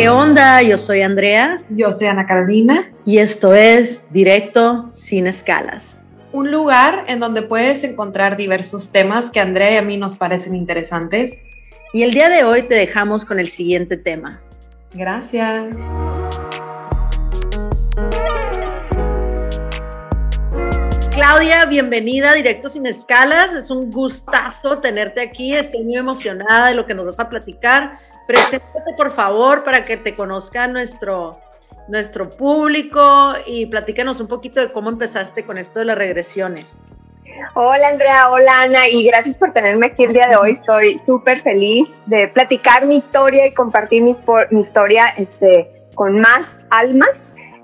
¿Qué onda? Yo soy Andrea. Yo soy Ana Carolina. Y esto es Directo sin Escalas. Un lugar en donde puedes encontrar diversos temas que a Andrea y a mí nos parecen interesantes. Y el día de hoy te dejamos con el siguiente tema. Gracias. Claudia, bienvenida a Directo sin Escalas. Es un gustazo tenerte aquí. Estoy muy emocionada de lo que nos vas a platicar. Preséntate, por favor, para que te conozca nuestro, nuestro público y platícanos un poquito de cómo empezaste con esto de las regresiones. Hola Andrea, hola Ana y gracias por tenerme aquí el día de hoy. Estoy súper feliz de platicar mi historia y compartir mi, mi historia este, con más almas.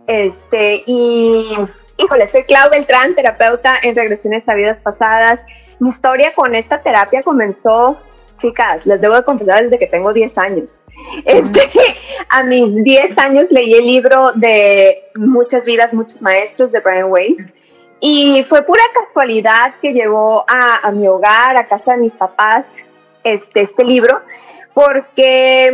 Este, y híjole, soy Clau Beltrán, terapeuta en regresiones a vidas pasadas. Mi historia con esta terapia comenzó chicas, les debo de confesar desde que tengo 10 años. Este, a mis 10 años leí el libro de Muchas vidas, muchos maestros de Brian Weiss. Y fue pura casualidad que llegó a, mi hogar, a casa de mis papás, este, este libro, porque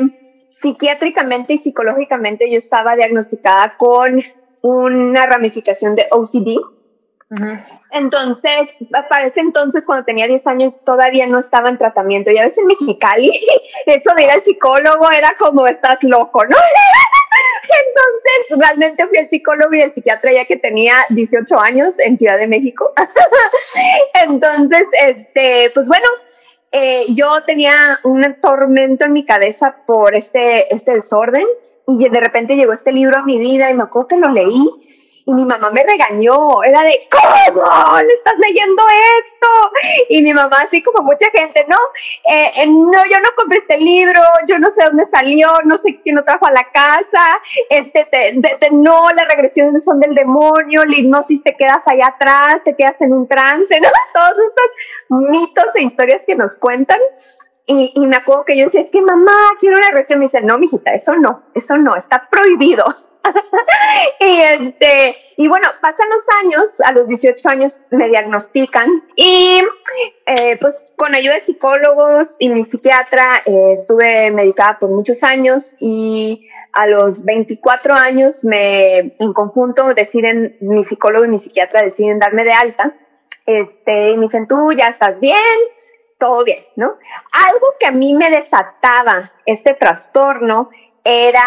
psiquiátricamente y psicológicamente yo estaba diagnosticada con una ramificación de OCD, entonces, para ese entonces, cuando tenía 10 años, todavía no estaba en tratamiento. Y a veces en Mexicali, eso de ir al psicólogo era como, estás loco, ¿no? Entonces, realmente fui al psicólogo y el psiquiatra ya que tenía 18 años en Ciudad de México. Entonces, este, pues bueno, eh, yo tenía un tormento en mi cabeza por este, este desorden y de repente llegó este libro a mi vida y me acuerdo que lo leí y mi mamá me regañó, era de, ¿cómo le estás leyendo esto? Y mi mamá, así como mucha gente, no, eh, eh, no, yo no compré este libro, yo no sé dónde salió, no sé quién lo trajo a la casa, este, te, no, las regresiones son del demonio, la hipnosis te quedas allá atrás, te quedas en un trance, ¿no? Todos estos mitos e historias que nos cuentan. Y, y me acuerdo que yo decía, es que mamá, quiero una regresión. Me dice, no, mijita, eso no, eso no, está prohibido. y, este, y bueno, pasan los años, a los 18 años me diagnostican y eh, pues con ayuda de psicólogos y mi psiquiatra eh, estuve medicada por muchos años y a los 24 años me, en conjunto deciden, mi psicólogo y mi psiquiatra deciden darme de alta. Este, y me dicen, tú ya estás bien, todo bien, ¿no? Algo que a mí me desataba este trastorno era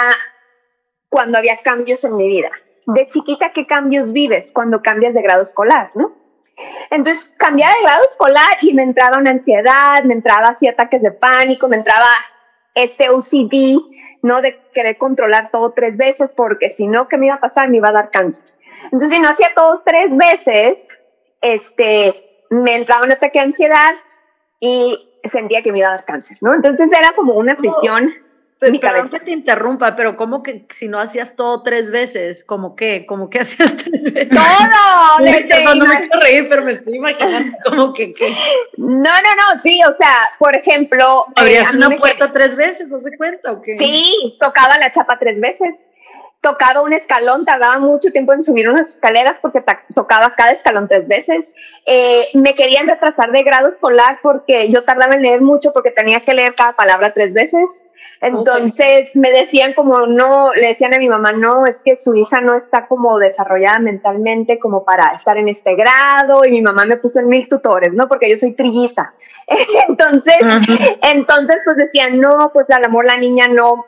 cuando había cambios en mi vida. De chiquita, ¿qué cambios vives cuando cambias de grado escolar, no? Entonces, cambiaba de grado escolar y me entraba una ansiedad, me entraba así ataques de pánico, me entraba este OCD, ¿no? De querer controlar todo tres veces, porque si no, ¿qué me iba a pasar? Me iba a dar cáncer. Entonces, si no hacía todos tres veces, este, me entraba un ataque de ansiedad y sentía que me iba a dar cáncer, ¿no? Entonces era como una prisión. Pero, perdón que te interrumpa, pero ¿cómo que si no hacías todo tres veces? ¿Cómo qué? ¿Cómo que hacías tres veces? ¡Todo! no, no me quiero reír, pero me estoy imaginando como que qué. No, no, no, sí, o sea, por ejemplo... ¿Abrías eh, una puerta tres veces, ¿hace cuenta o qué? Sí, tocaba la chapa tres veces. Tocaba un escalón, tardaba mucho tiempo en subir unas escaleras porque tocaba cada escalón tres veces. Eh, me querían retrasar de grado escolar porque yo tardaba en leer mucho porque tenía que leer cada palabra tres veces. Entonces me decían como no, le decían a mi mamá, no, es que su hija no está como desarrollada mentalmente como para estar en este grado y mi mamá me puso en mil tutores, ¿no? Porque yo soy trilliza. entonces, entonces pues decían, no, pues al amor la niña no,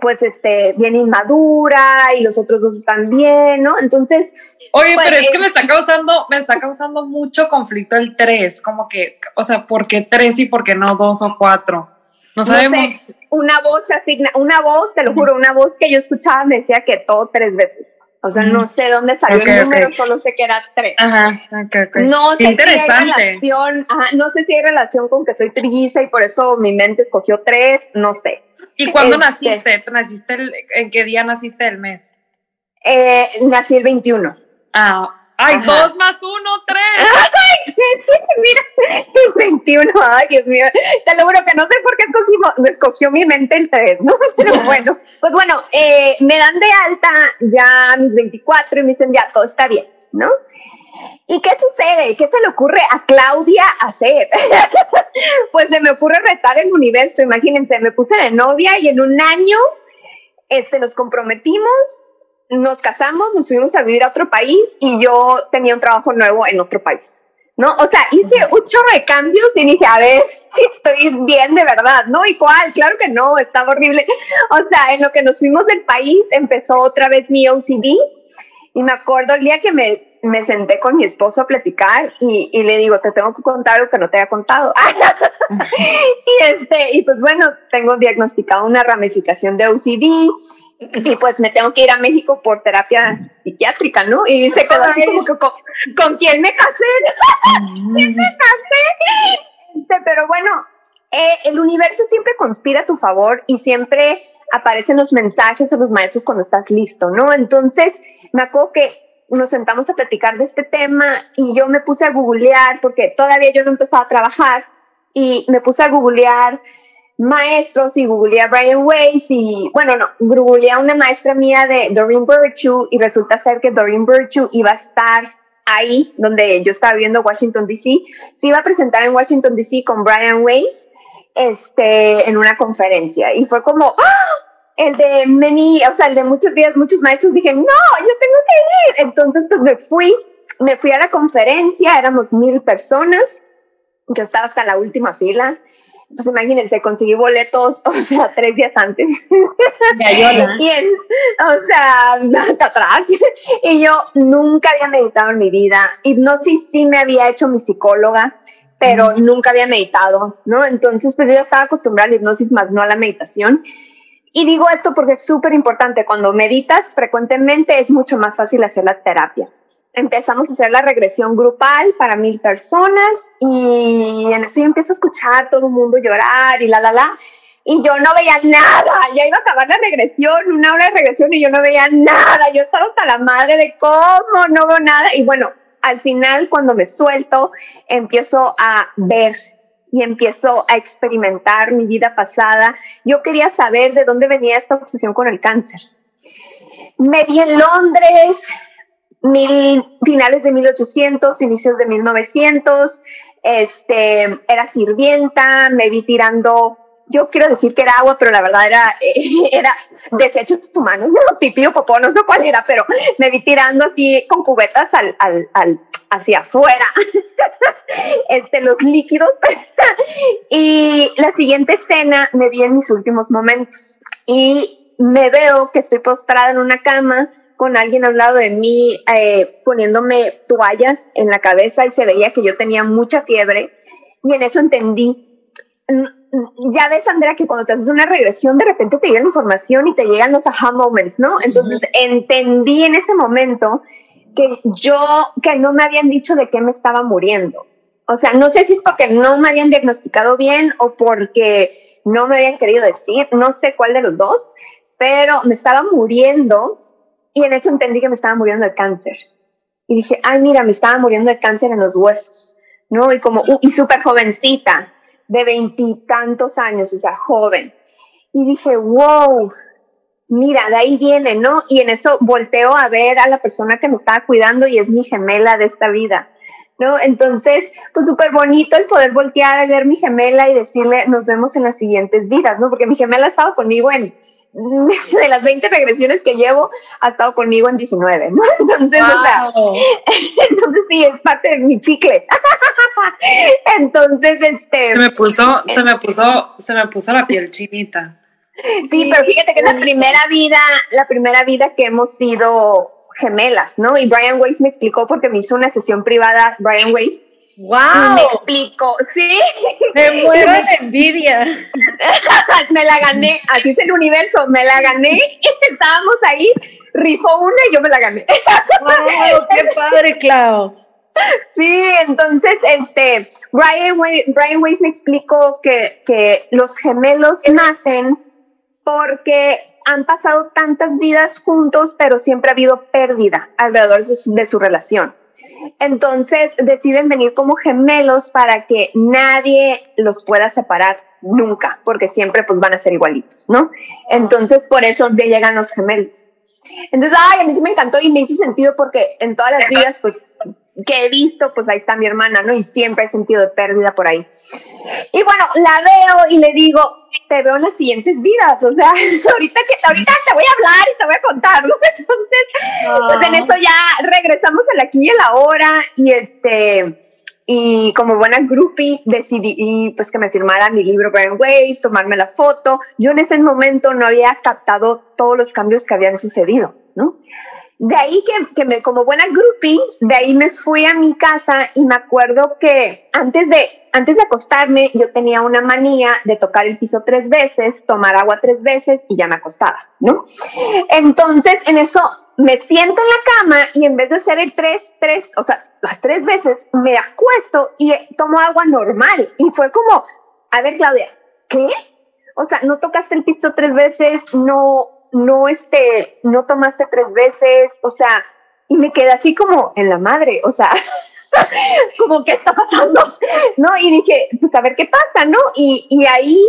pues este, bien inmadura y los otros dos están bien, ¿no? Entonces... Oye, pero es que me está causando, me está causando mucho conflicto el tres, como que, o sea, ¿por qué tres y por qué no dos o cuatro? No sabemos. una voz asigna, una voz, te lo juro, una voz que yo escuchaba me decía que todo tres veces. O sea, no sé dónde salió el número, solo sé que era tres. Ajá, ok, No sé interesante. Si hay relación, no sé si hay relación con que soy trilliza y por eso mi mente escogió tres, no sé. ¿Y cuándo este, naciste? ¿Naciste ¿En qué día naciste del mes? Eh, nací el 21. Ah, Ay, dos más uno, tres. Ay, mira, 21, ay, Dios mío. Te lo juro que no sé por qué escogimos, escogió mi mente el tres, ¿no? Pero bueno, pues bueno, eh, me dan de alta ya mis 24 y me dicen, ya, todo está bien, ¿no? ¿Y qué sucede? ¿Qué se le ocurre a Claudia hacer? pues se me ocurre retar el universo, imagínense, me puse de novia y en un año este, nos comprometimos, nos casamos, nos fuimos a vivir a otro país y yo tenía un trabajo nuevo en otro país. ¿no? O sea, hice un chorro de cambios y dije, a ver si estoy bien de verdad, ¿no? ¿Y cuál? Claro que no, estaba horrible. O sea, en lo que nos fuimos del país empezó otra vez mi OCD y me acuerdo el día que me, me senté con mi esposo a platicar y, y, le digo, te tengo que contar algo que no te haya contado. y, este, y pues bueno, tengo diagnosticado una ramificación de OCD y pues me tengo que ir a México por terapia psiquiátrica, ¿no? Y se quedó así como que, ¿con, ¿con quién me casé? ¿Quién me casé? Este, pero bueno, eh, el universo siempre conspira a tu favor y siempre aparecen los mensajes o los maestros cuando estás listo, ¿no? Entonces, me acuerdo que nos sentamos a platicar de este tema y yo me puse a googlear porque todavía yo no empezaba a trabajar y me puse a googlear maestros y googleé a Brian Weiss y, bueno, no, googleé a una maestra mía de Doreen Virtue y resulta ser que Doreen Virtue iba a estar ahí donde yo estaba viviendo Washington DC, se iba a presentar en Washington DC con Brian Weiss este, en una conferencia y fue como, ¡Ah! el de many, o sea, de muchos días, muchos maestros, dije, no, yo tengo que ir. Entonces, pues me fui, me fui a la conferencia, éramos mil personas, yo estaba hasta la última fila pues imagínense, conseguí boletos, o sea, tres días antes. y en, o sea, hasta atrás. Y yo nunca había meditado en mi vida. Hipnosis sí me había hecho mi psicóloga, pero nunca había meditado, ¿no? Entonces, pues yo estaba acostumbrada a la hipnosis, más no a la meditación. Y digo esto porque es súper importante. Cuando meditas frecuentemente es mucho más fácil hacer la terapia empezamos a hacer la regresión grupal para mil personas y en eso yo empiezo a escuchar todo el mundo llorar y la, la, la. Y yo no veía nada, ya iba a acabar la regresión, una hora de regresión y yo no veía nada, yo estaba hasta la madre de cómo, no veo nada. Y bueno, al final cuando me suelto, empiezo a ver y empiezo a experimentar mi vida pasada. Yo quería saber de dónde venía esta obsesión con el cáncer. Me vi en Londres, mil, finales de 1800, inicios de 1900, este, era sirvienta, me vi tirando, yo quiero decir que era agua, pero la verdad era, era desechos humanos, ¿no? pipí popó, no sé cuál era, pero me vi tirando así con cubetas al, al, al hacia afuera, este, los líquidos. y la siguiente escena me vi en mis últimos momentos y me veo que estoy postrada en una cama con alguien al lado de mí eh, poniéndome toallas en la cabeza y se veía que yo tenía mucha fiebre y en eso entendí. Ya ves, Andrea, que cuando te haces una regresión, de repente te llega la información y te llegan los aha moments, ¿no? Entonces entendí en ese momento que yo, que no me habían dicho de qué me estaba muriendo. O sea, no sé si es porque no me habían diagnosticado bien o porque no me habían querido decir, no sé cuál de los dos, pero me estaba muriendo y en eso entendí que me estaba muriendo de cáncer. Y dije, ay, mira, me estaba muriendo de cáncer en los huesos, ¿no? Y como, y súper jovencita, de veintitantos años, o sea, joven. Y dije, wow, mira, de ahí viene, ¿no? Y en eso volteo a ver a la persona que me estaba cuidando y es mi gemela de esta vida, ¿no? Entonces, pues súper bonito el poder voltear a ver mi gemela y decirle, nos vemos en las siguientes vidas, ¿no? Porque mi gemela ha estado conmigo en de las 20 regresiones que llevo, ha estado conmigo en 19, ¿no? Entonces, o sea, entonces sí, es parte de mi chicle. entonces, este... Se me puso, se me puso, se me puso la piel chinita. Sí, pero fíjate que es la primera vida, la primera vida que hemos sido gemelas, ¿no? Y Brian Weiss me explicó porque me hizo una sesión privada, Brian Weiss, ¡Wow! Me explico, sí. Me muero de envidia. me la gané, así es el universo, me la gané. Estábamos ahí, rifó una y yo me la gané. ¡Wow! ¡Qué padre, Clau! Sí, entonces, este, Brian, Brian Weiss me explicó que, que los gemelos nacen porque han pasado tantas vidas juntos, pero siempre ha habido pérdida alrededor de su relación. Entonces deciden venir como gemelos para que nadie los pueda separar nunca, porque siempre pues van a ser igualitos, ¿no? Entonces por eso ya llegan los gemelos. Entonces, ay, a mí sí me encantó y me hizo sentido porque en todas las vidas pues que he visto, pues ahí está mi hermana, ¿no? Y siempre he sentido de pérdida por ahí. Y bueno, la veo y le digo, te veo en las siguientes vidas, o sea, ahorita que ahorita te voy a hablar y te voy a contar, ¿no? Entonces, pues en eso ya regresamos al aquí y a la hora y este y como buena groupie decidí pues que me firmara mi libro Brian Ways, tomarme la foto. Yo en ese momento no había captado todos los cambios que habían sucedido, ¿no? De ahí que, que me, como buena groupie, de ahí me fui a mi casa y me acuerdo que antes de, antes de acostarme yo tenía una manía de tocar el piso tres veces, tomar agua tres veces y ya me acostaba, ¿no? Entonces en eso me siento en la cama y en vez de hacer el tres, tres, o sea, las tres veces, me acuesto y tomo agua normal. Y fue como, a ver, Claudia, ¿qué? O sea, no tocaste el piso tres veces, no, no, este, no tomaste tres veces, o sea, y me quedé así como en la madre, o sea, como, ¿qué está pasando? ¿No? Y dije, pues a ver qué pasa, ¿no? Y, y ahí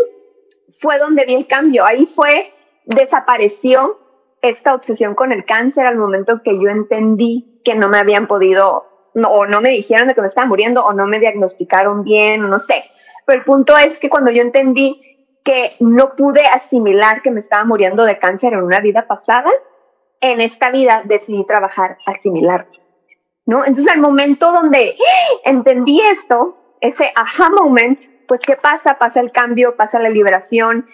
fue donde vi el cambio, ahí fue, desapareció esta obsesión con el cáncer al momento que yo entendí que no me habían podido, no, o no me dijeron de que me estaba muriendo, o no me diagnosticaron bien, no sé. Pero el punto es que cuando yo entendí que no pude asimilar que me estaba muriendo de cáncer en una vida pasada, en esta vida decidí trabajar asimilar, ¿no? Entonces, al momento donde entendí esto, ese aha moment, pues, ¿qué pasa? Pasa el cambio, pasa la liberación.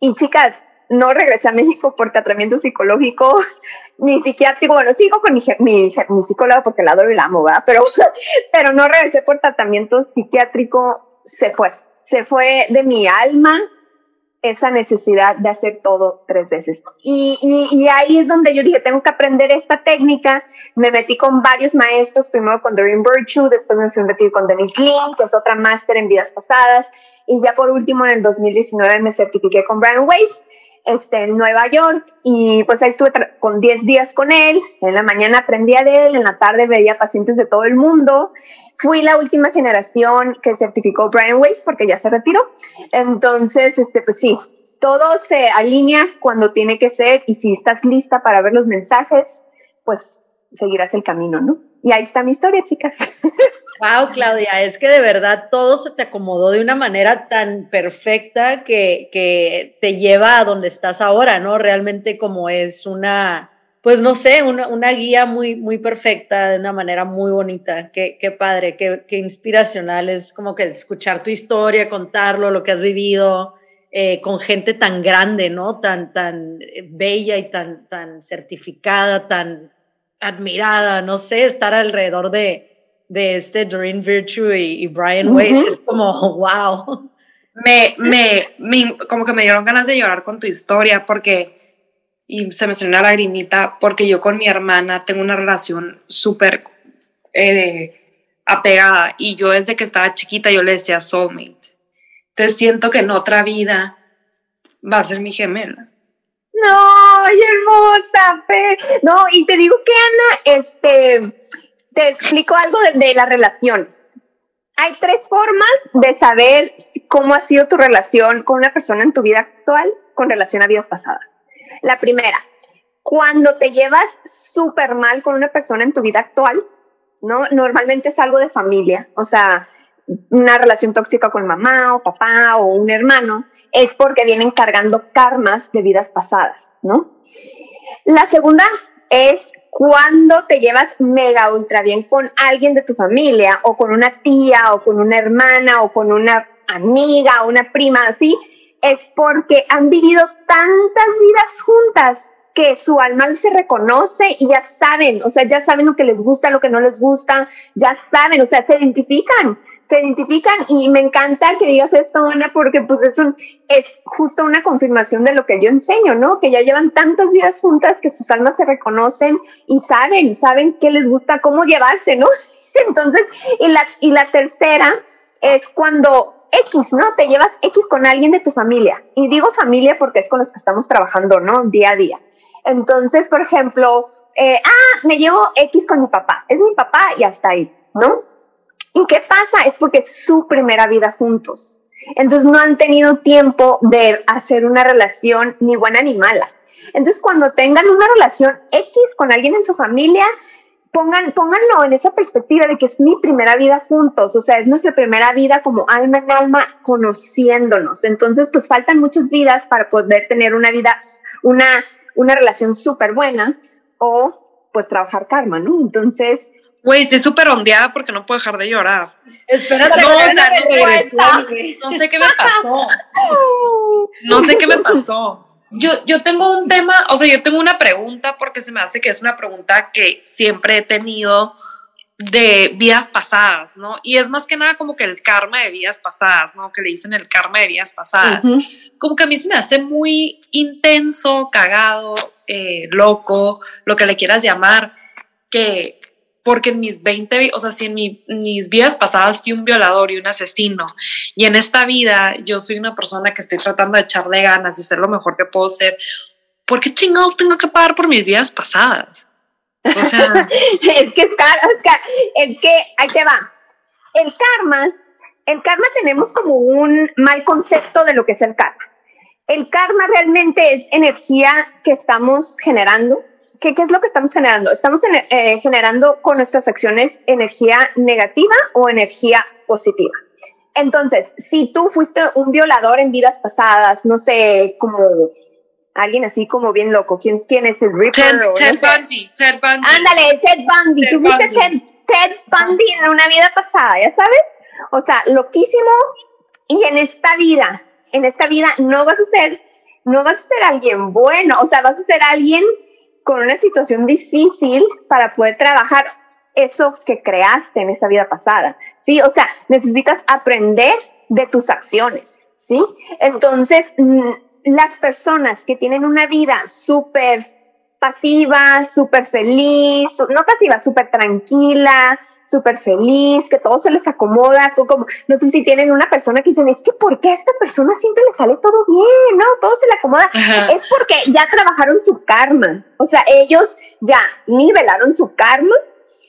Y chicas, no regresé a México por tratamiento psicológico ni psiquiátrico. Bueno, sigo con mi, mi, mi psicóloga porque la adoro y la amo, ¿verdad? Pero, pero no regresé por tratamiento psiquiátrico, se fue. Se fue de mi alma, esa necesidad de hacer todo tres veces. Y, ahí es donde yo dije, tengo que aprender esta técnica. Me metí con varios maestros, primero con Doreen Virtue, después me fui a con Denise Lin, que es otra máster en vidas pasadas, y ya por último en el 2019 me certifiqué con Brian Weiss este, en Nueva York y pues ahí estuve con 10 días con él, en la mañana aprendía de él, en la tarde veía pacientes de todo el mundo. Fui la última generación que certificó Brian Weiss porque ya se retiró. Entonces, este, pues sí, todo se alinea cuando tiene que ser y si estás lista para ver los mensajes, pues seguirás el camino, ¿no? Y ahí está mi historia, chicas. Wow, Claudia, es que de verdad todo se te acomodó de una manera tan perfecta que, que te lleva a donde estás ahora, ¿no? Realmente como es una, pues no sé, una, una guía muy, muy perfecta, de una manera muy bonita. Qué, qué padre, qué, qué, inspiracional es como que escuchar tu historia, contarlo, lo que has vivido. Eh, con gente tan grande, ¿no? Tan, tan bella y tan, tan certificada, tan admirada, no sé, estar alrededor de, de este Doreen Virtue y, Brian Weiss, es como, wow. Me, me, me, como que me dieron ganas de llorar con tu historia porque, y se me salió una lagrimita, porque yo con mi hermana tengo una relación súper eh, apegada y yo desde que estaba chiquita yo le decía soulmate. Entonces siento que en otra vida va a ser mi gemela. No, ay, hermosa, No, y te digo que Ana, este, te explico algo de, la relación. Hay tres formas de saber cómo ha sido tu relación con una persona en tu vida actual con relación a vidas pasadas. La primera, cuando te llevas súper mal con una persona en tu vida actual, ¿no? Normalmente es algo de familia, o sea, una relación tóxica con mamá o papá o un hermano, es porque vienen cargando karmas de vidas pasadas, ¿no? La segunda es cuando te llevas mega ultra bien con alguien de tu familia o con una tía o con una hermana o con una amiga o una prima así, es porque han vivido tantas vidas juntas que su alma se reconoce y ya saben, o sea, ya saben lo que les gusta, lo que no les gusta, ya saben, o sea, se identifican se identifican y me encanta que digas esto, Ana, porque pues es, un, es justo una confirmación de lo que yo enseño, ¿no? Que ya llevan tantas vidas juntas que sus almas se reconocen y saben, saben qué les gusta, cómo llevarse, ¿no? Entonces, y la, y la tercera es cuando X, ¿no? Te llevas X con alguien de tu familia. Y digo familia porque es con los que estamos trabajando, ¿no? Día a día. Entonces, por ejemplo, eh, ah, me llevo X con mi papá. Es mi papá y hasta ahí, ¿no? ¿Y qué pasa? Es porque es su primera vida juntos. Entonces no han tenido tiempo de hacer una relación ni buena ni mala. Entonces cuando tengan una relación X con alguien en su familia, pongan, pónganlo en esa perspectiva de que es mi primera vida juntos, o sea, es nuestra primera vida como alma en alma conociéndonos. Entonces, pues faltan muchas vidas para poder tener una vida, una, una relación súper buena o pues trabajar karma, ¿no? Entonces... Güey, sí, súper ondeada porque no puedo dejar de llorar. Espérate, no, o sea, no, sé, no sé qué me pasó. No sé qué me pasó. Yo, yo tengo un tema, o sea, yo tengo una pregunta porque se me hace que es una pregunta que siempre he tenido de vidas pasadas, ¿no? Y es más que nada como que el karma de vidas pasadas, ¿no? Que le dicen el karma de vidas pasadas. Como que a mí se me hace muy intenso, cagado, eh, loco, lo que le quieras llamar, que porque en mis 20, o sea, si en mis vidas pasadas fui un violador y un asesino, y en esta vida yo soy una persona que estoy tratando de echarle ganas y ser lo mejor que puedo ser, ¿por qué chingados tengo que pagar por mis vidas pasadas? O sea, es que es caro, es que, ahí te va. El karma, el karma tenemos como un mal concepto de lo que es el karma. El karma realmente es energía que estamos generando ¿qué, es lo que estamos generando? Estamos eh, generando con nuestras acciones energía negativa o energía positiva. Entonces, si tú fuiste un violador en vidas pasadas, no sé, como alguien así como bien loco, ¿quién, quién es el Ripper? Ted, Ted Bundy, Ted Bundy. Ándale, Ted Bundy. Ted tú fuiste Ted, Ted Bundy en una vida pasada, ¿ya sabes? O sea, loquísimo. Y en esta vida, en esta vida no vas a ser, no vas a ser alguien bueno, o sea, vas a ser alguien con una situación difícil para poder trabajar eso que creaste en esa vida pasada, ¿sí? O sea, necesitas aprender de tus acciones, ¿sí? Entonces, mm, las personas que tienen una vida súper pasiva, súper feliz, no pasiva, súper tranquila, súper feliz, que todo se les acomoda, como, no sé si tienen una persona que dicen, es que ¿por qué a esta persona siempre le sale todo bien? ¿No? Todo se le acomoda. Es porque ya trabajaron su karma. O sea, ellos ya nivelaron su karma,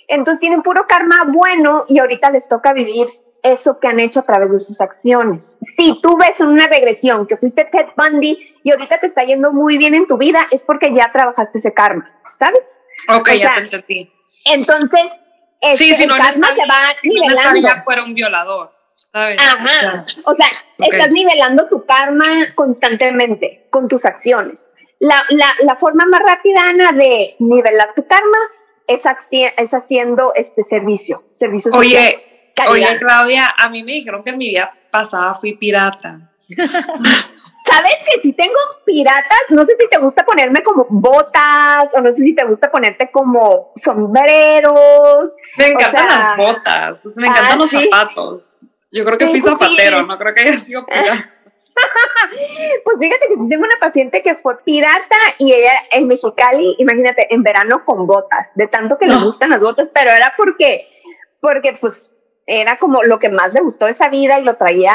entonces tienen puro karma bueno y ahorita les toca vivir eso que han hecho a través de sus acciones. Si tú ves en una regresión que fuiste Ted Bundy y ahorita te está yendo muy bien en tu vida, es porque ya trabajaste ese karma, ¿sabes? Ok, ya te entendí. Entonces, sí, si no karma se va si nivelando. No fuera un violador. ¿sabes? Ajá. O sea, estás nivelando tu karma constantemente con tus acciones. La, la, la, forma más rápida, Ana, de nivelar tu karma es, es haciendo este servicio, servicio Oye, oye, Claudia, a mí me dijeron que en mi vida pasada fui pirata. ¿Sabes que si tengo piratas? No sé si te gusta ponerme como botas o no sé si te gusta ponerte como sombreros. Me encantan las botas, me encantan ah, los zapatos. Yo creo que fui zapatero, no creo que haya sido pirata. pues fíjate que tengo una paciente que fue pirata y ella en Mexicali, imagínate, en verano con botas, de tanto que le gustan las botas, pero era porque, porque pues era como lo que más le gustó de esa vida y lo traía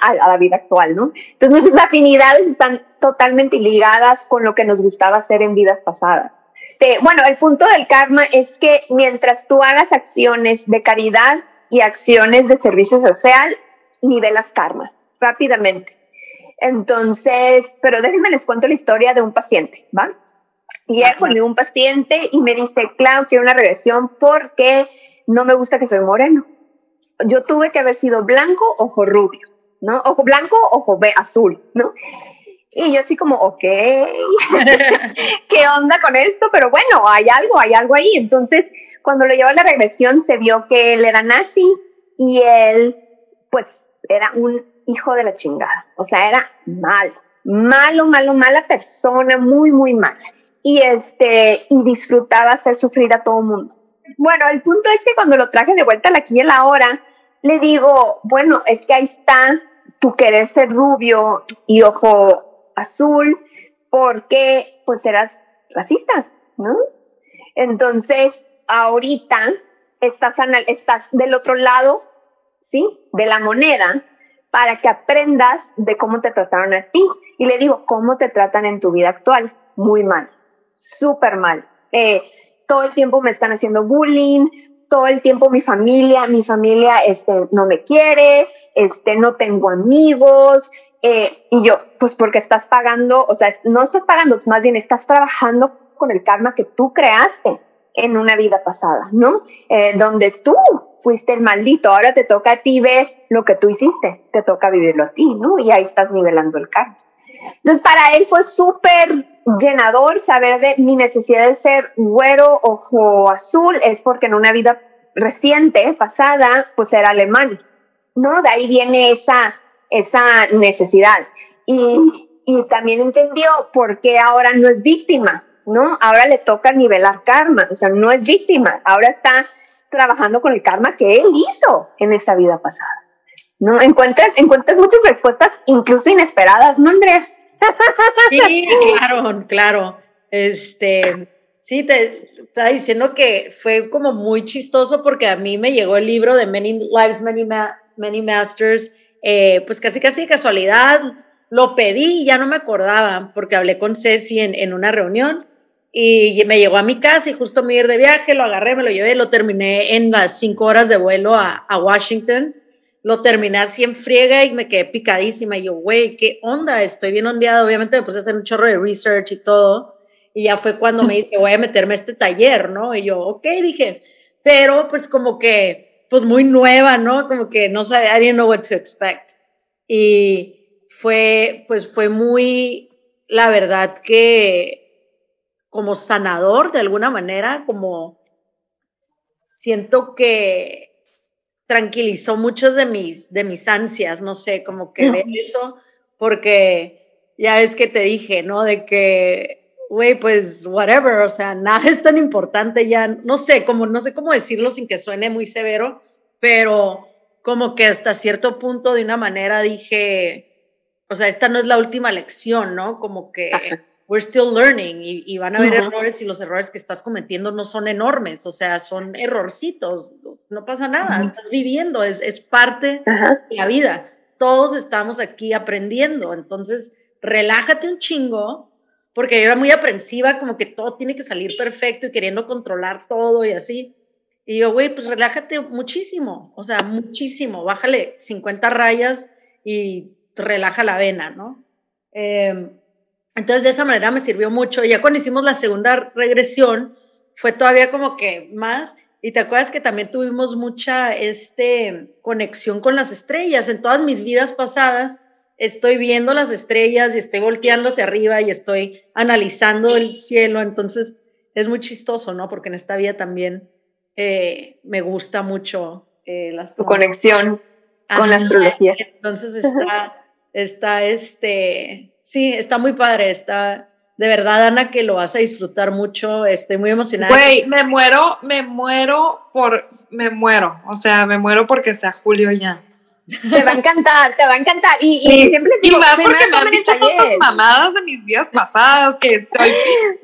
a la vida, actual, ¿no? Entonces nuestras afinidades están totalmente ligadas con lo que nos gustaba hacer en vidas pasadas. bueno, el punto del karma es que mientras tú hagas acciones de caridad y acciones de servicio social, nivelas karma rápidamente. Entonces, pero déjenme les cuento la historia de un paciente, ¿va? Y él un paciente y me dice, Clau, quiero una regresión porque no me gusta que soy moreno yo tuve que haber sido blanco, ojo rubio, ¿no? Ojo blanco, ojo azul, ¿no? Y yo así como, ok, ¿qué onda con esto? Pero bueno, hay algo, hay algo ahí. Entonces, cuando lo llevó a la regresión, se vio que él era nazi y él, pues, era un hijo de la chingada. O sea, era malo, malo, malo, mala persona, muy, muy mala. Y este, y disfrutaba hacer sufrir a todo el mundo. Bueno, el punto es que cuando lo traje de vuelta a la aquí y la hora, le digo, bueno, es que ahí está tu querer ser rubio y ojo azul, porque pues eras racista, ¿no? Entonces, ahorita estás, estás del otro lado, ¿sí? De la moneda, para que aprendas de cómo te trataron a ti. Y le digo, ¿cómo te tratan en tu vida actual? Muy mal, súper mal. Eh, todo el tiempo me están haciendo bullying, todo el tiempo mi familia, mi familia este, no me quiere, este, no tengo amigos, eh, y yo, pues porque estás pagando, o sea, no estás pagando, más bien estás trabajando con el karma que tú creaste en una vida pasada, ¿no? Eh, donde tú fuiste el maldito, ahora te toca a ti ver lo que tú hiciste, te toca vivirlo a ti, ¿no? Y ahí estás nivelando el karma. Entonces, para él fue súper llenador saber de mi necesidad de ser güero, ojo azul, es porque en una vida reciente, pasada, pues era alemán, ¿no? De ahí viene esa, esa necesidad. Y, y también entendió por qué ahora no es víctima, ¿no? Ahora le toca nivelar karma, o sea, no es víctima, ahora está trabajando con el karma que él hizo en esa vida pasada. ¿No? Encuentras, encuentras muchas respuestas, incluso inesperadas, ¿no, Andrea? Sí, claro, claro. Este, sí, te estaba diciendo que fue como muy chistoso porque a mí me llegó el libro de Many Lives, Many, Many Masters, eh, pues casi casi de casualidad. Lo pedí y ya no me acordaba porque hablé con Ceci en, en una reunión y me llegó a mi casa y justo me ir de viaje, lo agarré, me lo llevé, lo terminé en las cinco horas de vuelo a Washington. Lo terminé así en friega y me quedé picadísima. Y yo, güey, ¿qué onda? Estoy bien ondeada. Obviamente me puse a hacer un chorro de research y todo. Y ya fue cuando me dice, voy a meterme a este taller, ¿no? Y yo, ok, dije, pero pues como que, pues muy nueva, ¿no? Como que no sabía, I didn't know what to expect. Y fue, pues fue muy, la verdad que como sanador de alguna manera, como siento que tranquilizó muchos de mis, de mis ansias, no sé, como que ver eso, porque ya ves que te dije, ¿no? De que, güey, pues whatever, o sea, nada es tan importante ya, no sé, como, no sé cómo decirlo sin que suene muy severo, pero como que hasta cierto punto de una manera dije, o sea, esta no es la última lección, ¿no? Como que we're still learning y, van a haber errores y los errores que estás cometiendo no son enormes, o sea, son errorcitos, no pasa nada, estás viviendo, es, es parte de la vida. Todos estamos aquí aprendiendo, entonces relájate un chingo, porque yo era muy aprensiva, como que todo tiene que salir perfecto y queriendo controlar todo y así. Y yo, güey, pues relájate muchísimo, o sea, muchísimo, bájale 50 rayas y relaja la vena, ¿no? Eh, entonces, de esa manera me sirvió mucho. Ya cuando hicimos la segunda regresión, fue todavía como que más. Y te acuerdas que también tuvimos mucha este, conexión con las estrellas. En todas mis vidas pasadas, estoy viendo las estrellas y estoy volteando hacia arriba y estoy analizando el cielo. Entonces, es muy chistoso, ¿no? Porque en esta vida también eh, me gusta mucho eh, tu conexión con la astrología. Entonces, está, está este Sí, está muy padre, está de verdad, Ana, que lo vas a disfrutar mucho. Estoy muy emocionada. Güey, me muero, me muero por, me muero. O sea, me muero porque sea Julio ya. Te va a encantar, te va a encantar. Y, y siempre digo, y más porque me han dicho tantas mamadas de mis vidas pasadas, que soy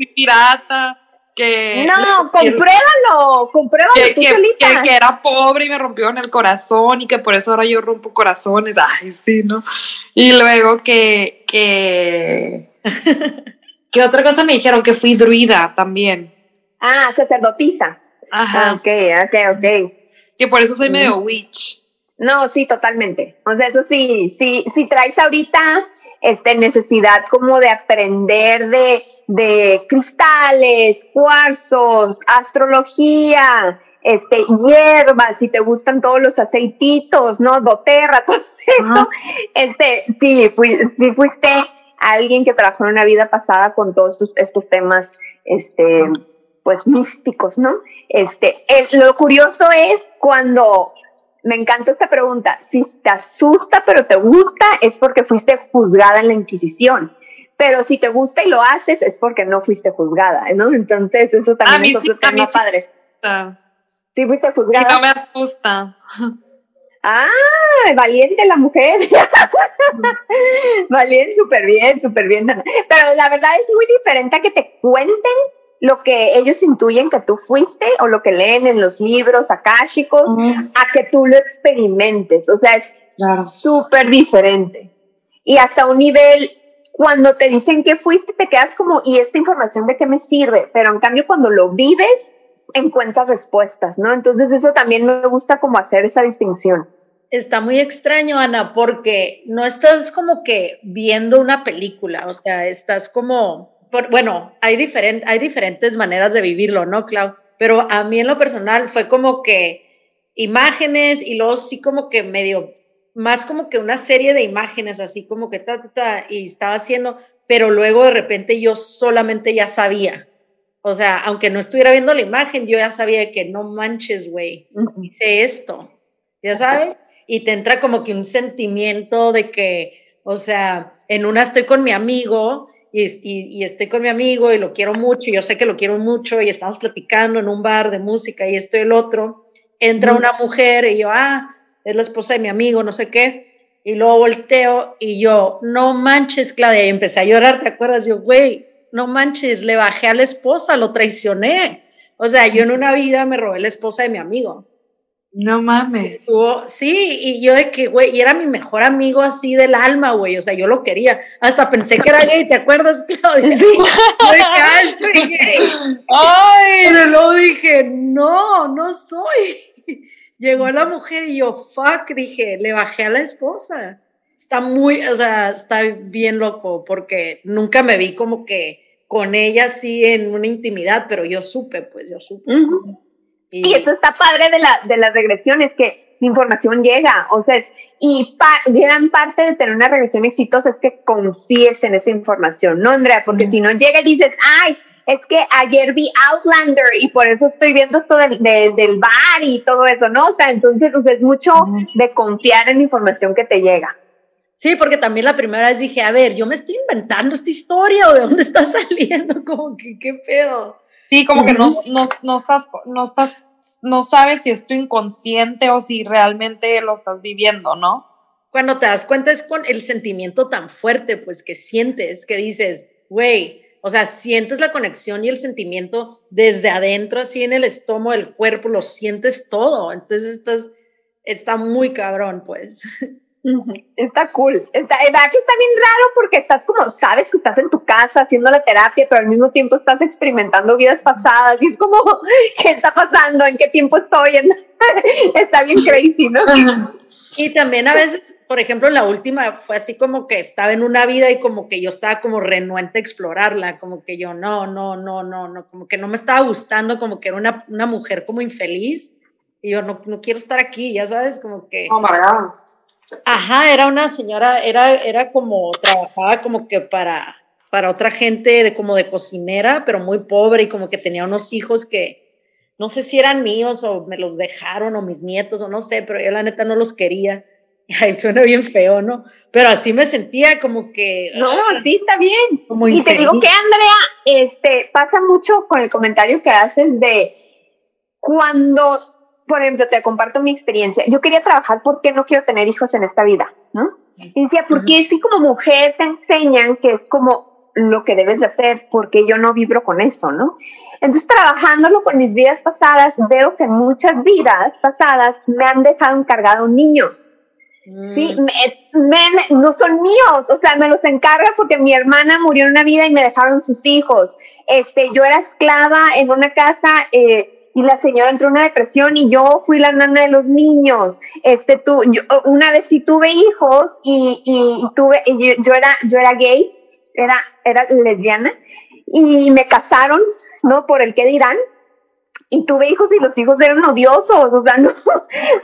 pirata, que... No, compruébalo, compruébalo que, tú que, solita. Que, era pobre y me rompió en el corazón y que por eso ahora yo rompo corazones, ay, sí, ¿no? Y luego que, que... ¿Qué otra cosa me dijeron? Que fui druida también. Ah, sacerdotisa. Ajá. Ah, ok, ok, ok. Que por eso soy medio witch. No, sí, totalmente. O sea, eso sí, sí, si traes ahorita este, necesidad como de aprender de, de cristales, cuarzos, astrología, este, hierbas, si te gustan todos los aceititos, ¿no? Doterra, todo eso. Este, sí, sí fuiste alguien que trabajó en una vida pasada con todos estos, temas, este, pues místicos, ¿no? Este, lo curioso es cuando me encanta esta pregunta. Si te asusta pero te gusta, es porque fuiste juzgada en la Inquisición. Pero si te gusta y lo haces, es porque no fuiste juzgada, ¿no? Entonces, eso también es otro tema padre. Sí, fuiste juzgada. no me asusta. Ah, valiente la mujer. valiente, súper bien, súper bien. Pero la verdad es muy diferente a que te cuenten lo que ellos intuyen que tú fuiste o lo que leen en los libros akáshicos a que tú lo experimentes. O sea, es súper diferente. Y hasta un nivel, cuando te dicen que fuiste, te quedas como, ¿y esta información de qué me sirve? Pero en cambio, cuando lo vives, encuentras respuestas, ¿no? Entonces eso también me gusta como hacer esa distinción. Está muy extraño, Ana, porque no estás como que viendo una película, o sea, estás como bueno, hay, hay diferentes maneras de vivirlo, ¿no, Clau? pero a mí en lo personal fue como que imágenes y luego sí como que medio, más como que una serie de imágenes, así como que ta, ta, ta, y estaba haciendo, pero luego de repente yo solamente ya sabía. O sea, aunque no estuviera viendo la imagen, yo ya sabía que no manches, güey, hice esto, ya sabes, y te entra como que un sentimiento de que, o sea, en una estoy con mi amigo y, estoy con mi amigo y lo quiero mucho, y yo sé que lo quiero mucho y estamos platicando en un bar de música y esto y el otro, entra una mujer y yo, ah, es la esposa de mi amigo, no sé qué, y luego volteo y yo, no manches, Claudia, y empecé a llorar, ¿te acuerdas? Yo, güey, no manches, le bajé a la esposa, lo traicioné. O sea, yo en una vida me robé la esposa de mi amigo. No mames. Sí, y yo de que, güey, y era mi mejor amigo así del alma, güey, o sea, yo lo quería. Hasta pensé que era gay, ¿te acuerdas, Claudia? Sí. Ay, soy gay. Ay. Pero luego dije, no, no soy. Llegó la mujer y yo, fuck, dije, le bajé a la esposa. Está muy, o sea, está bien loco porque nunca me vi como que con ella así en una intimidad, pero yo supe, pues yo supe. Y, eso está padre de, la, de las regresiones, que información llega, o sea, y gran parte de tener una regresión exitosa es que confíes en esa información, ¿no, Andrea? Porque si no llega y dices, ay, es que ayer vi Outlander y por eso estoy viendo esto del, del, bar y todo eso, ¿no? O sea, entonces es mucho de confiar en la información que te llega. Sí, porque también la primera vez dije, a ver, yo me estoy inventando esta historia o de dónde está saliendo, como que qué pedo. Sí, como que no, no, no, estás, no estás, no sabes si es tu inconsciente o si realmente lo estás viviendo, ¿no? Cuando te das cuenta es con el sentimiento tan fuerte, pues que sientes, que dices, güey, o sea, sientes la conexión y el sentimiento desde adentro, así en el estómago, el cuerpo, lo sientes todo. Entonces estás, está muy cabrón, pues. Está cool. Está, que está bien raro porque estás como, sabes que estás en tu casa haciendo la terapia, pero al mismo tiempo estás experimentando vidas pasadas y es como, ¿qué está pasando? ¿En qué tiempo estoy? está bien crazy, ¿no? Y también a veces, por ejemplo, la última fue así como que estaba en una vida y como que yo estaba como renuente a explorarla, como que yo no, no, no, no, no, como que no me estaba gustando, como que era una, una mujer como infeliz y yo no, no quiero estar aquí, ya sabes, como que... Oh my God Ajá, era una señora, era, era como, trabajaba como que para, para otra gente de como de cocinera, pero muy pobre y como que tenía unos hijos que no sé si eran míos o me los dejaron o mis nietos o no sé, pero yo la neta no los quería. Ay, suena bien feo, ¿no? Pero así me sentía como que... No, sí, está bien. y te digo que, Andrea, este, pasa mucho con el comentario que haces de cuando por ejemplo, te comparto mi experiencia. Yo quería trabajar porque no quiero tener hijos en esta vida, ¿no? Y decía, porque es que como mujer te enseñan que es como lo que debes de hacer, porque yo no vibro con eso, ¿no? Entonces, trabajándolo con mis vidas pasadas, veo que muchas vidas pasadas me han dejado encargado niños. Sí, mm. no son míos, o sea, me los encarga porque mi hermana murió en una vida y me dejaron sus hijos. Este, yo era esclava en una casa eh, y la señora entró en una depresión y yo fui la nana de los niños. Este, tú, una vez sí tuve hijos y, y tuve, yo, era, yo era gay, era, era lesbiana y me casaron, ¿no? Por el que dirán. Y tuve hijos y los hijos eran odiosos, o sea, no,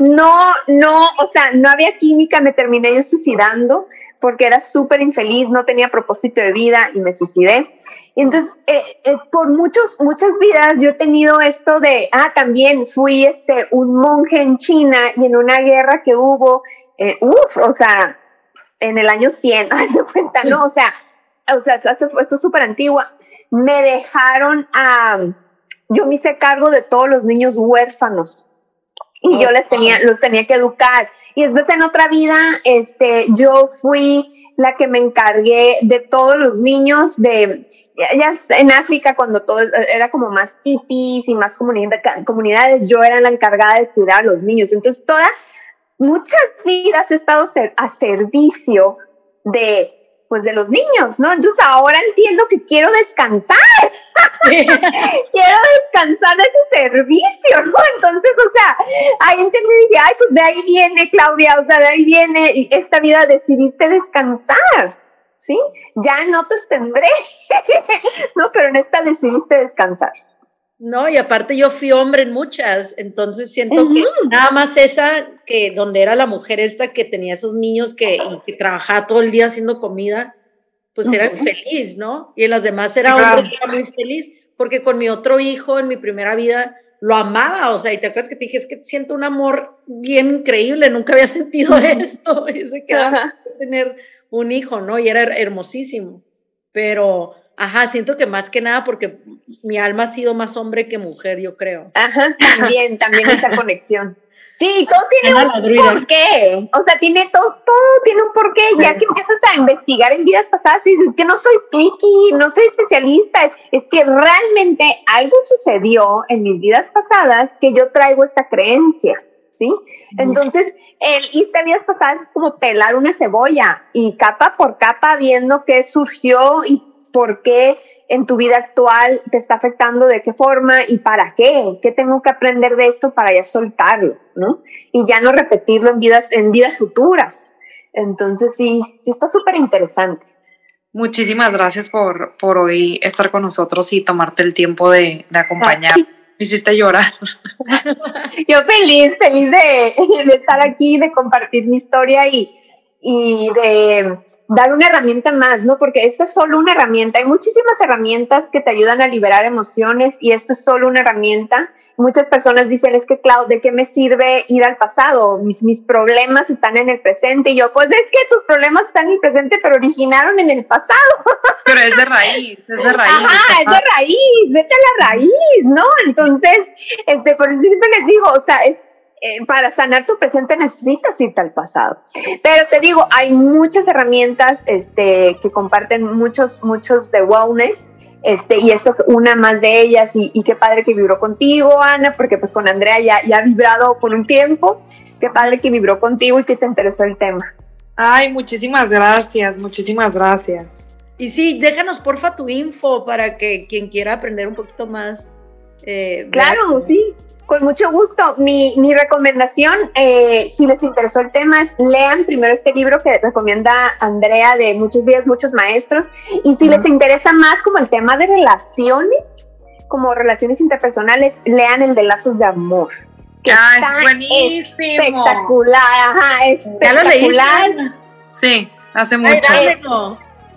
no, no, o sea, no había química, me terminé yo suicidando porque era súper infeliz, no tenía propósito de vida y me suicidé. Y entonces, eh, eh, por muchos, muchas vidas yo he tenido esto de, ah, también fui este, un monje en China y en una guerra que hubo, eh, uff, o sea, en el año 100, me cuenta, ¿no? O sea, o sea, esto es súper antigua. Me dejaron a, yo me hice cargo de todos los niños huérfanos y yo les tenía, los tenía que educar y después en otra vida, este, yo fui la que me encargué de todos los niños de, ya en África cuando todo era como más tipis y más comunidades, yo era la encargada de cuidar a los niños. Entonces, todas, muchas vidas he estado a servicio de, pues de los niños, ¿no? Entonces ahora entiendo que quiero descansar. Quiero descansar de tu servicio, ¿no? Entonces, o sea, ahí entendí y ay, pues de ahí viene, Claudia, o sea, de ahí viene esta vida, decidiste descansar, ¿sí? Ya no te tendré, ¿no? Pero en esta decidiste descansar. ¿no? Y aparte yo fui hombre en muchas, entonces siento que nada más esa, que donde era la mujer esta que tenía esos niños que, y que trabajaba todo el día haciendo comida, pues era feliz, ¿no? Y en las demás era hombre era muy feliz, porque con mi otro hijo en mi primera vida lo amaba, o sea, y te acuerdas que te dije, es que siento un amor bien increíble, nunca había sentido esto, y se quedaba tener un hijo, ¿no? Y era hermosísimo, pero Ajá, siento que más que nada porque mi alma ha sido más hombre que mujer, yo creo. Ajá, también, también esa conexión. Sí, todo tiene un porqué. O sea, tiene todo, todo tiene un porqué. Ya que empiezas a investigar en vidas pasadas y dices que no soy picky, no soy especialista. Es que realmente algo sucedió en mis vidas pasadas que yo traigo esta creencia. ¿Sí? Entonces, el irte a vidas pasadas es como pelar una cebolla y capa por capa viendo qué surgió y por qué en tu vida actual te está afectando, de qué forma y para qué, qué tengo que aprender de esto para ya soltarlo, ¿no? Y ya no repetirlo en vidas, en vidas futuras. Entonces sí, sí está súper interesante. Muchísimas gracias por, por hoy estar con nosotros y tomarte el tiempo de, de acompañar. Me hiciste llorar. Yo feliz, feliz de, de, estar aquí, de compartir mi historia y, y de dar una herramienta más, ¿no? Porque esta es solo una herramienta. Hay muchísimas herramientas que te ayudan a liberar emociones y esto es solo una herramienta. Muchas personas dicen, es que, Clau, ¿de qué me sirve ir al pasado? Mis, mis problemas están en el presente. Y yo, pues es que tus problemas están en el presente, pero originaron en el pasado. Pero es de raíz, es de raíz. Ajá, es de raíz, vete a la raíz, ¿no? Entonces, este, por eso siempre les digo, o sea, es eh, para sanar tu presente necesitas irte al pasado. Pero te digo, hay muchas herramientas este, que comparten muchos, muchos de wellness. Este, y esta es una más de ellas y, qué padre que vibró contigo, Ana, porque pues con Andrea ya, ya ha vibrado por un tiempo. Qué padre que vibró contigo y que te interesó el tema. Ay, muchísimas gracias, muchísimas gracias. Y sí, déjanos porfa tu info para que quien quiera aprender un poquito más. Eh, claro, sí. Con mucho gusto. Mi, mi recomendación, eh, si les interesó el tema, es lean primero este libro que recomienda Andrea de Muchos días, muchos maestros. Y si les interesa más como el tema de relaciones, como relaciones interpersonales, lean el de lazos de amor. ah, es buenísimo. Espectacular, ajá, espectacular. Sí, hace mucho.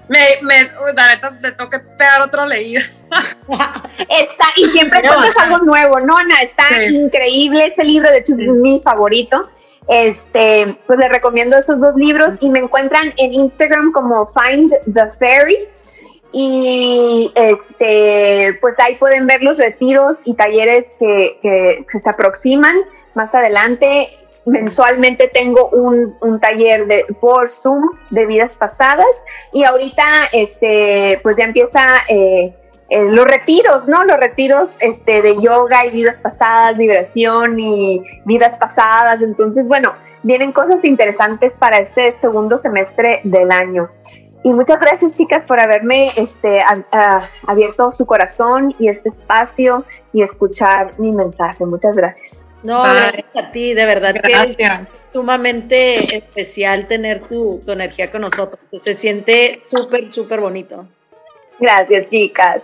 Me, me, la neta, te tengo que pegar otra leída. está, y siempre encuentras algo nuevo, Nona, está increíble ese libro, de hecho es mi favorito. Este, pues les recomiendo esos dos libros y me encuentran en Instagram como Find the Fairy. Y este, pues ahí pueden ver los retiros y talleres que, que, que se aproximan más adelante mensualmente tengo un, taller de, por Zoom de vidas pasadas y ahorita este pues ya empieza eh, eh, los retiros, ¿no? Los retiros este, de yoga y vidas pasadas, vibración y vidas pasadas. Entonces, bueno, vienen cosas interesantes para este segundo semestre del año. Y muchas gracias, chicas, por haberme este, abierto su corazón y este espacio y escuchar mi mensaje. Muchas gracias. No, gracias a ti, de verdad que es sumamente especial tener tu, energía con nosotros. Se siente súper, súper bonito. Gracias, chicas.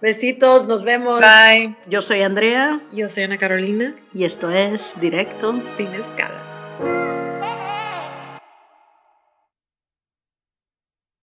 Besitos, nos vemos. Bye. Yo soy Andrea. Yo soy Ana Carolina. Y esto es Directo Sin Escala.